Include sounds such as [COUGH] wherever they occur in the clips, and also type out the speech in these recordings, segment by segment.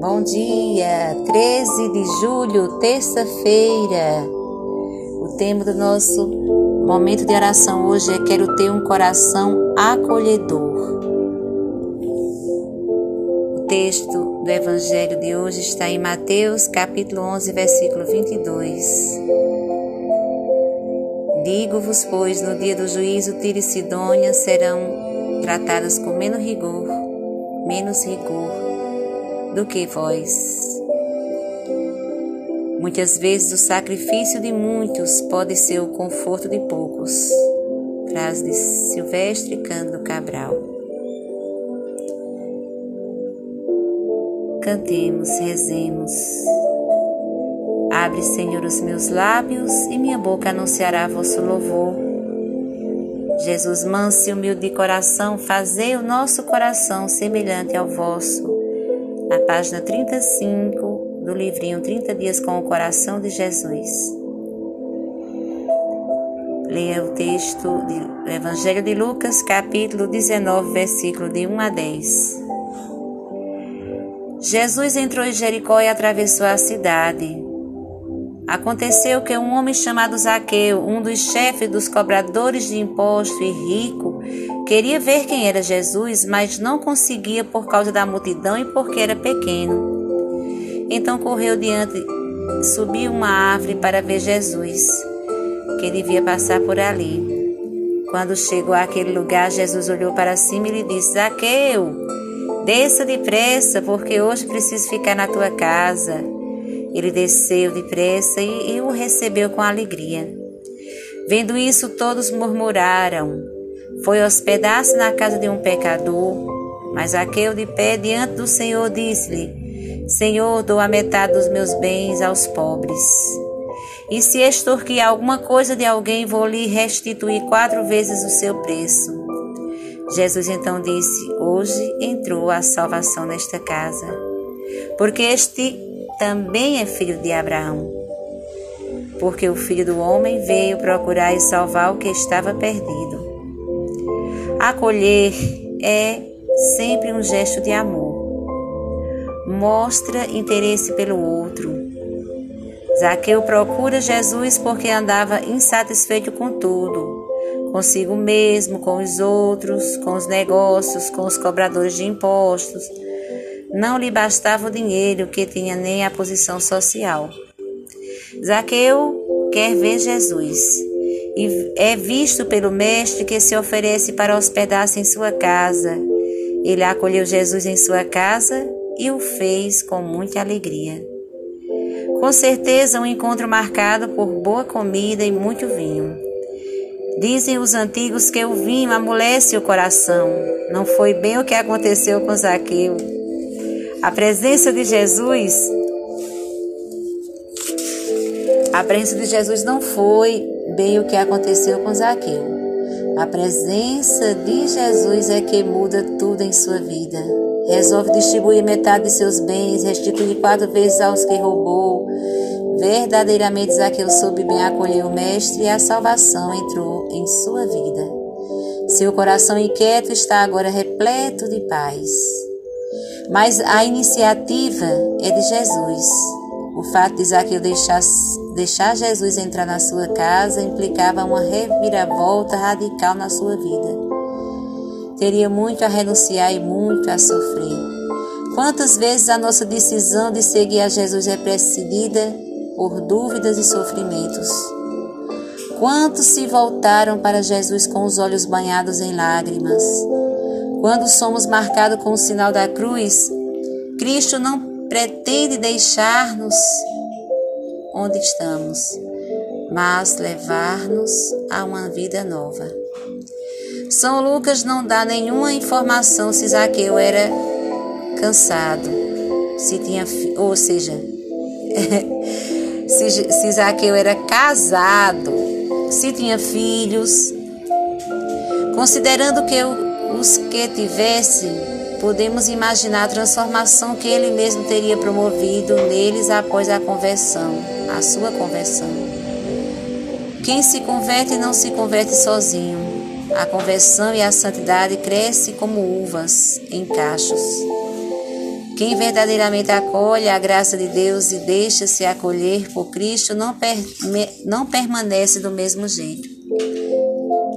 Bom dia, 13 de julho, terça-feira. O tema do nosso momento de oração hoje é Quero ter um coração acolhedor. O texto do Evangelho de hoje está em Mateus, capítulo 11, versículo 22. Digo-vos, pois, no dia do juízo, Tiro e Sidônia serão tratadas com menos rigor, menos rigor do que vós. Muitas vezes o sacrifício de muitos pode ser o conforto de poucos. Frase de Silvestre Cândido Cabral. Cantemos, rezemos. Abre, Senhor, os meus lábios e minha boca anunciará vosso louvor. Jesus, manso e humilde de coração, fazei o nosso coração semelhante ao vosso na página 35 do livrinho 30 Dias com o Coração de Jesus. Leia o texto do Evangelho de Lucas, capítulo 19, versículo de 1 a 10. Jesus entrou em Jericó e atravessou a cidade. Aconteceu que um homem chamado Zaqueu, um dos chefes dos cobradores de imposto e rico, queria ver quem era Jesus, mas não conseguia por causa da multidão e porque era pequeno. Então correu diante, subiu uma árvore para ver Jesus, que devia passar por ali. Quando chegou àquele lugar, Jesus olhou para cima e lhe disse: Zaqueu, desça depressa, porque hoje preciso ficar na tua casa. Ele desceu depressa e, e o recebeu com alegria. Vendo isso, todos murmuraram. Foi hospedar-se na casa de um pecador, mas aquele de pé diante do Senhor disse-lhe: Senhor, dou a metade dos meus bens aos pobres. E se extorquir alguma coisa de alguém, vou lhe restituir quatro vezes o seu preço. Jesus então disse: Hoje entrou a salvação nesta casa, porque este também é filho de Abraão. Porque o filho do homem veio procurar e salvar o que estava perdido. Acolher é sempre um gesto de amor. Mostra interesse pelo outro. Zaqueu procura Jesus porque andava insatisfeito com tudo, consigo mesmo, com os outros, com os negócios, com os cobradores de impostos não lhe bastava o dinheiro que tinha nem a posição social. Zaqueu quer ver Jesus e é visto pelo mestre que se oferece para hospedar-se em sua casa. Ele acolheu Jesus em sua casa e o fez com muita alegria. Com certeza, um encontro marcado por boa comida e muito vinho. Dizem os antigos que o vinho amolece o coração. Não foi bem o que aconteceu com Zaqueu. A presença de Jesus, a presença de Jesus não foi bem o que aconteceu com Zaqueu. A presença de Jesus é que muda tudo em sua vida. Resolve distribuir metade de seus bens, restituir quatro vezes aos que roubou. Verdadeiramente Zaqueu soube bem acolher o Mestre e a salvação entrou em sua vida. Seu coração inquieto está agora repleto de paz. Mas a iniciativa é de Jesus. O fato de Zaqueu deixar, deixar Jesus entrar na sua casa implicava uma reviravolta radical na sua vida. Teria muito a renunciar e muito a sofrer. Quantas vezes a nossa decisão de seguir a Jesus é precedida por dúvidas e sofrimentos? Quantos se voltaram para Jesus com os olhos banhados em lágrimas? Quando somos marcados com o sinal da cruz, Cristo não pretende deixar-nos onde estamos, mas levar-nos a uma vida nova. São Lucas não dá nenhuma informação se Zaqueu era cansado, se tinha, ou seja, [LAUGHS] se, se Zaqueu era casado, se tinha filhos, considerando que os que tivesse, podemos imaginar a transformação que ele mesmo teria promovido neles após a conversão, a sua conversão. Quem se converte não se converte sozinho. A conversão e a santidade crescem como uvas em cachos. Quem verdadeiramente acolhe a graça de Deus e deixa-se acolher por Cristo não, per não permanece do mesmo jeito.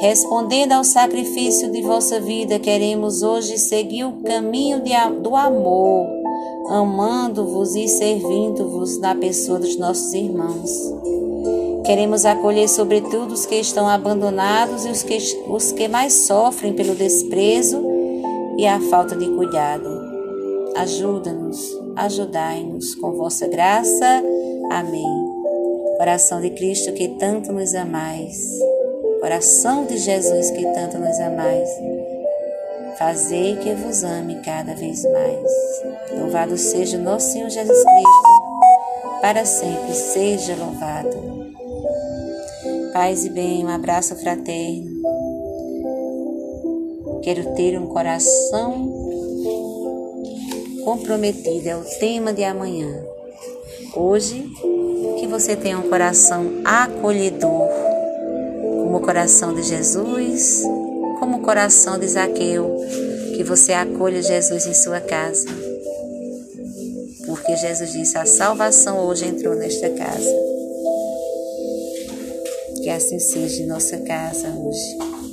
respondendo ao sacrifício de vossa vida, queremos hoje seguir o caminho de, do amor amando-vos e servindo-vos na pessoa dos nossos irmãos. Queremos acolher, sobretudo, os que estão abandonados e os que, os que mais sofrem pelo desprezo e a falta de cuidado. Ajuda-nos, ajudai-nos com vossa graça. Amém. Coração de Cristo que tanto nos amais. Coração de Jesus que tanto nos amais. Fazei que vos ame cada vez mais. Louvado seja nosso Senhor Jesus Cristo, para sempre seja louvado. Paz e bem, um abraço fraterno. Quero ter um coração comprometido, é o tema de amanhã. Hoje, que você tenha um coração acolhedor, como o coração de Jesus, como o coração de Zaqueu, que você acolha Jesus em sua casa porque Jesus disse: a salvação hoje entrou nesta casa. Que assim seja em nossa casa hoje.